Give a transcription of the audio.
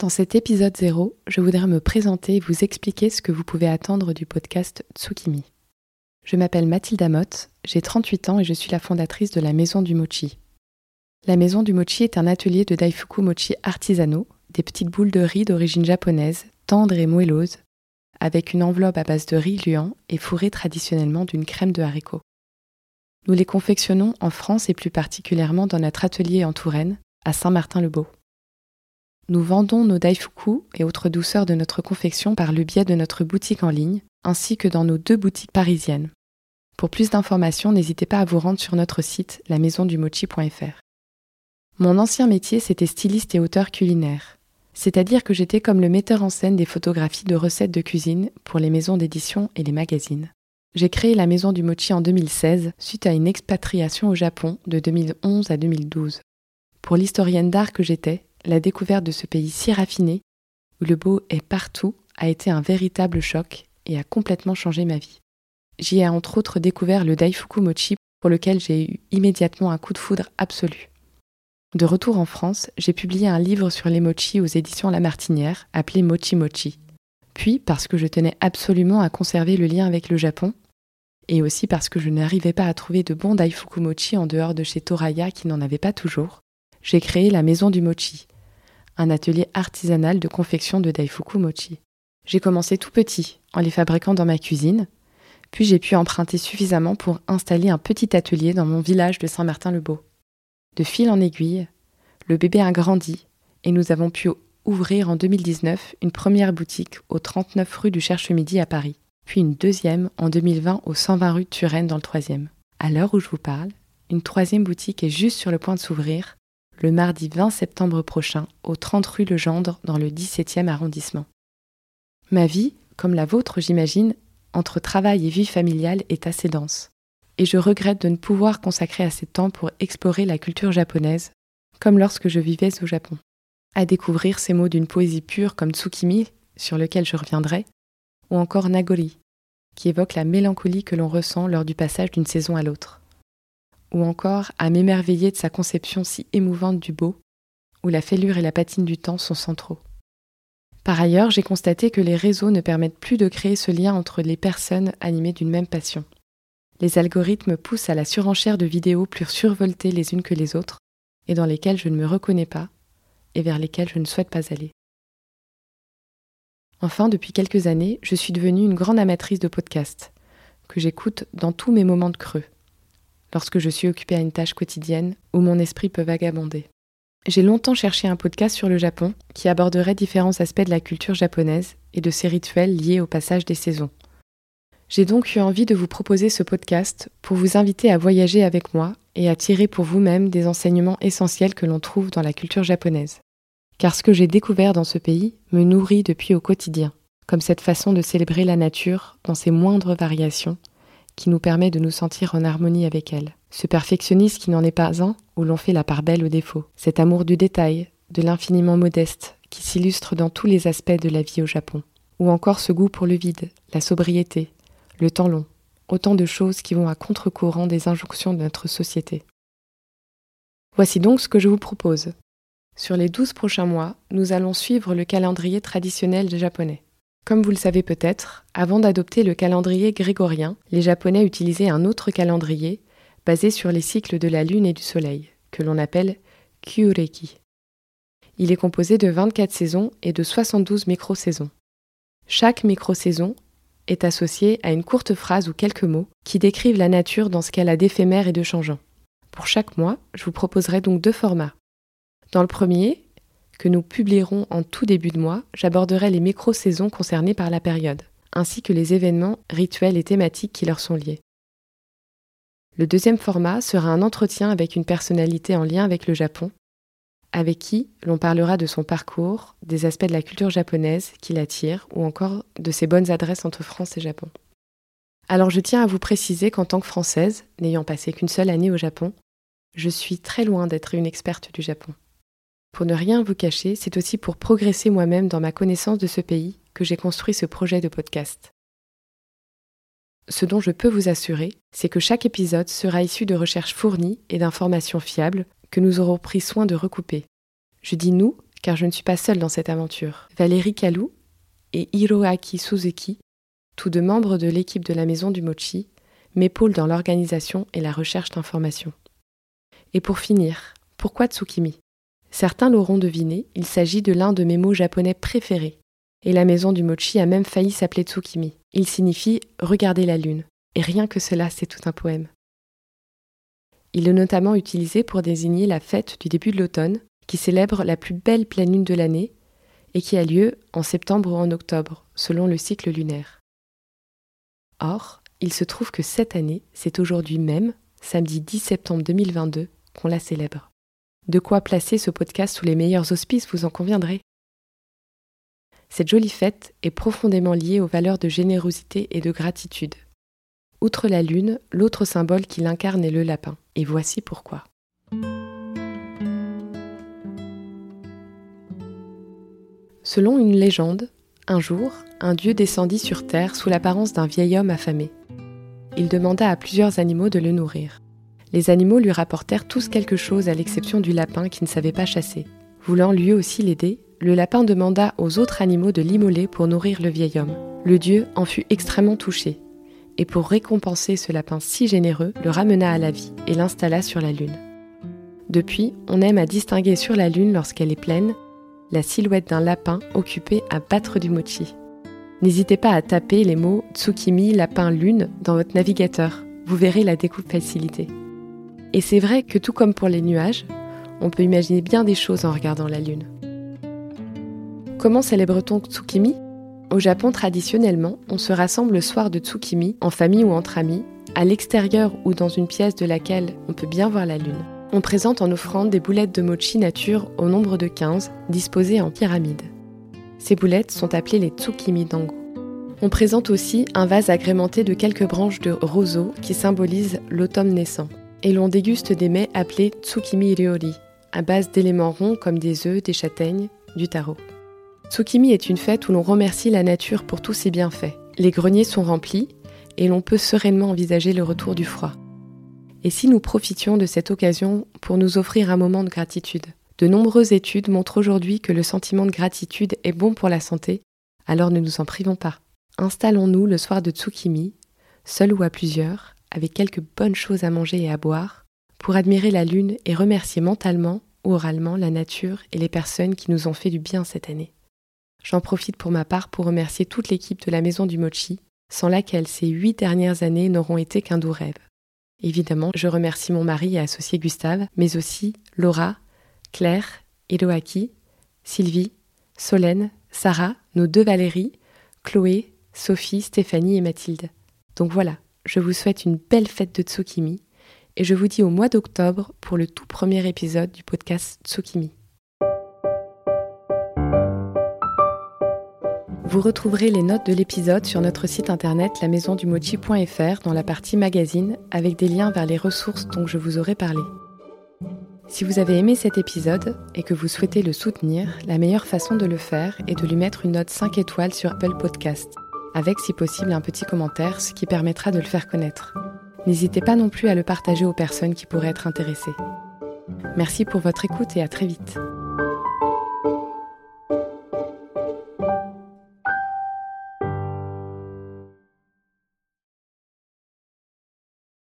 Dans cet épisode 0, je voudrais me présenter et vous expliquer ce que vous pouvez attendre du podcast Tsukimi. Je m'appelle Mathilde Amotte, j'ai 38 ans et je suis la fondatrice de la Maison du Mochi. La Maison du Mochi est un atelier de daifuku mochi artisanaux, des petites boules de riz d'origine japonaise, tendres et moelleuses, avec une enveloppe à base de riz luant et fourrée traditionnellement d'une crème de haricots. Nous les confectionnons en France et plus particulièrement dans notre atelier en Touraine, à Saint-Martin-le-Beau. Nous vendons nos daifuku et autres douceurs de notre confection par le biais de notre boutique en ligne, ainsi que dans nos deux boutiques parisiennes. Pour plus d'informations, n'hésitez pas à vous rendre sur notre site lamaisondumochi.fr. Mon ancien métier, c'était styliste et auteur culinaire. C'est-à-dire que j'étais comme le metteur en scène des photographies de recettes de cuisine pour les maisons d'édition et les magazines. J'ai créé la Maison du Mochi en 2016 suite à une expatriation au Japon de 2011 à 2012. Pour l'historienne d'art que j'étais, la découverte de ce pays si raffiné, où le beau est partout, a été un véritable choc et a complètement changé ma vie. J'y ai entre autres découvert le Daifuku Mochi pour lequel j'ai eu immédiatement un coup de foudre absolu. De retour en France, j'ai publié un livre sur les mochi aux éditions La Martinière, appelé Mochi Mochi. Puis, parce que je tenais absolument à conserver le lien avec le Japon, et aussi parce que je n'arrivais pas à trouver de bons Daifuku Mochi en dehors de chez Toraya qui n'en avait pas toujours, j'ai créé la Maison du Mochi, un atelier artisanal de confection de daifuku mochi. J'ai commencé tout petit, en les fabriquant dans ma cuisine, puis j'ai pu emprunter suffisamment pour installer un petit atelier dans mon village de Saint-Martin-le-Beau. De fil en aiguille, le bébé a grandi et nous avons pu ouvrir en 2019 une première boutique au 39 rue du Cherche-Midi à Paris, puis une deuxième en 2020 au 120 rue de Turenne dans le troisième. À l'heure où je vous parle, une troisième boutique est juste sur le point de s'ouvrir le mardi 20 septembre prochain au 30 rue Legendre dans le 17e arrondissement. Ma vie, comme la vôtre j'imagine, entre travail et vie familiale est assez dense, et je regrette de ne pouvoir consacrer assez de temps pour explorer la culture japonaise, comme lorsque je vivais au Japon. À découvrir ces mots d'une poésie pure comme Tsukimi, sur lequel je reviendrai, ou encore Nagori, qui évoque la mélancolie que l'on ressent lors du passage d'une saison à l'autre ou encore à m'émerveiller de sa conception si émouvante du beau, où la fêlure et la patine du temps sont centraux. Par ailleurs, j'ai constaté que les réseaux ne permettent plus de créer ce lien entre les personnes animées d'une même passion. Les algorithmes poussent à la surenchère de vidéos plus survoltées les unes que les autres, et dans lesquelles je ne me reconnais pas, et vers lesquelles je ne souhaite pas aller. Enfin, depuis quelques années, je suis devenue une grande amatrice de podcasts, que j'écoute dans tous mes moments de creux lorsque je suis occupée à une tâche quotidienne où mon esprit peut vagabonder. J'ai longtemps cherché un podcast sur le Japon qui aborderait différents aspects de la culture japonaise et de ses rituels liés au passage des saisons. J'ai donc eu envie de vous proposer ce podcast pour vous inviter à voyager avec moi et à tirer pour vous-même des enseignements essentiels que l'on trouve dans la culture japonaise. Car ce que j'ai découvert dans ce pays me nourrit depuis au quotidien, comme cette façon de célébrer la nature dans ses moindres variations qui nous permet de nous sentir en harmonie avec elle. Ce perfectionnisme qui n'en est pas un, où l'on fait la part belle aux défauts. Cet amour du détail, de l'infiniment modeste, qui s'illustre dans tous les aspects de la vie au Japon. Ou encore ce goût pour le vide, la sobriété, le temps long. Autant de choses qui vont à contre-courant des injonctions de notre société. Voici donc ce que je vous propose. Sur les douze prochains mois, nous allons suivre le calendrier traditionnel des Japonais. Comme vous le savez peut-être, avant d'adopter le calendrier grégorien, les Japonais utilisaient un autre calendrier basé sur les cycles de la Lune et du Soleil, que l'on appelle Kyureki. Il est composé de 24 saisons et de 72 micro-saisons. Chaque micro-saison est associée à une courte phrase ou quelques mots qui décrivent la nature dans ce qu'elle a d'éphémère et de changeant. Pour chaque mois, je vous proposerai donc deux formats. Dans le premier, que nous publierons en tout début de mois, j'aborderai les micro-saisons concernées par la période, ainsi que les événements, rituels et thématiques qui leur sont liés. Le deuxième format sera un entretien avec une personnalité en lien avec le Japon, avec qui l'on parlera de son parcours, des aspects de la culture japonaise qui l'attire, ou encore de ses bonnes adresses entre France et Japon. Alors je tiens à vous préciser qu'en tant que Française, n'ayant passé qu'une seule année au Japon, je suis très loin d'être une experte du Japon. Pour ne rien vous cacher, c'est aussi pour progresser moi-même dans ma connaissance de ce pays que j'ai construit ce projet de podcast. Ce dont je peux vous assurer, c'est que chaque épisode sera issu de recherches fournies et d'informations fiables que nous aurons pris soin de recouper. Je dis nous, car je ne suis pas seule dans cette aventure. Valérie Kalou et Hiroaki Suzuki, tous deux membres de l'équipe de la Maison du Mochi, m'épaulent dans l'organisation et la recherche d'informations. Et pour finir, pourquoi Tsukimi? Certains l'auront deviné, il s'agit de l'un de mes mots japonais préférés. Et la maison du mochi a même failli s'appeler Tsukimi. Il signifie regarder la lune. Et rien que cela, c'est tout un poème. Il est notamment utilisé pour désigner la fête du début de l'automne, qui célèbre la plus belle pleine lune de l'année et qui a lieu en septembre ou en octobre, selon le cycle lunaire. Or, il se trouve que cette année, c'est aujourd'hui même, samedi 10 septembre 2022, qu'on la célèbre. De quoi placer ce podcast sous les meilleurs auspices, vous en conviendrez. Cette jolie fête est profondément liée aux valeurs de générosité et de gratitude. Outre la lune, l'autre symbole qui l'incarne est le lapin, et voici pourquoi. Selon une légende, un jour, un dieu descendit sur terre sous l'apparence d'un vieil homme affamé. Il demanda à plusieurs animaux de le nourrir. Les animaux lui rapportèrent tous quelque chose à l'exception du lapin qui ne savait pas chasser. Voulant lui aussi l'aider, le lapin demanda aux autres animaux de l'immoler pour nourrir le vieil homme. Le dieu en fut extrêmement touché, et pour récompenser ce lapin si généreux, le ramena à la vie et l'installa sur la lune. Depuis, on aime à distinguer sur la lune, lorsqu'elle est pleine, la silhouette d'un lapin occupé à battre du mochi. N'hésitez pas à taper les mots Tsukimi lapin lune dans votre navigateur, vous verrez la découpe facilitée. Et c'est vrai que tout comme pour les nuages, on peut imaginer bien des choses en regardant la lune. Comment célèbre-t-on Tsukimi? Au Japon, traditionnellement, on se rassemble le soir de Tsukimi, en famille ou entre amis, à l'extérieur ou dans une pièce de laquelle on peut bien voir la lune. On présente en offrande des boulettes de mochi nature au nombre de 15, disposées en pyramide. Ces boulettes sont appelées les Tsukimi Dango. On présente aussi un vase agrémenté de quelques branches de roseau qui symbolisent l'automne naissant et l'on déguste des mets appelés tsukimi ryori, à base d'éléments ronds comme des œufs, des châtaignes, du taro. Tsukimi est une fête où l'on remercie la nature pour tous ses bienfaits. Les greniers sont remplis et l'on peut sereinement envisager le retour du froid. Et si nous profitions de cette occasion pour nous offrir un moment de gratitude? De nombreuses études montrent aujourd'hui que le sentiment de gratitude est bon pour la santé, alors ne nous en privons pas. Installons-nous le soir de Tsukimi, seul ou à plusieurs, avec quelques bonnes choses à manger et à boire, pour admirer la lune et remercier mentalement ou oralement la nature et les personnes qui nous ont fait du bien cette année. J'en profite pour ma part pour remercier toute l'équipe de la Maison du Mochi, sans laquelle ces huit dernières années n'auront été qu'un doux rêve. Évidemment, je remercie mon mari et associé Gustave, mais aussi Laura, Claire, Eloaki, Sylvie, Solène, Sarah, nos deux Valérie, Chloé, Sophie, Stéphanie et Mathilde. Donc voilà, je vous souhaite une belle fête de Tsukimi et je vous dis au mois d'octobre pour le tout premier épisode du podcast Tsukimi. Vous retrouverez les notes de l'épisode sur notre site internet lamaisondumochi.fr dans la partie magazine avec des liens vers les ressources dont je vous aurai parlé. Si vous avez aimé cet épisode et que vous souhaitez le soutenir, la meilleure façon de le faire est de lui mettre une note 5 étoiles sur Apple Podcast avec si possible un petit commentaire, ce qui permettra de le faire connaître. N'hésitez pas non plus à le partager aux personnes qui pourraient être intéressées. Merci pour votre écoute et à très vite.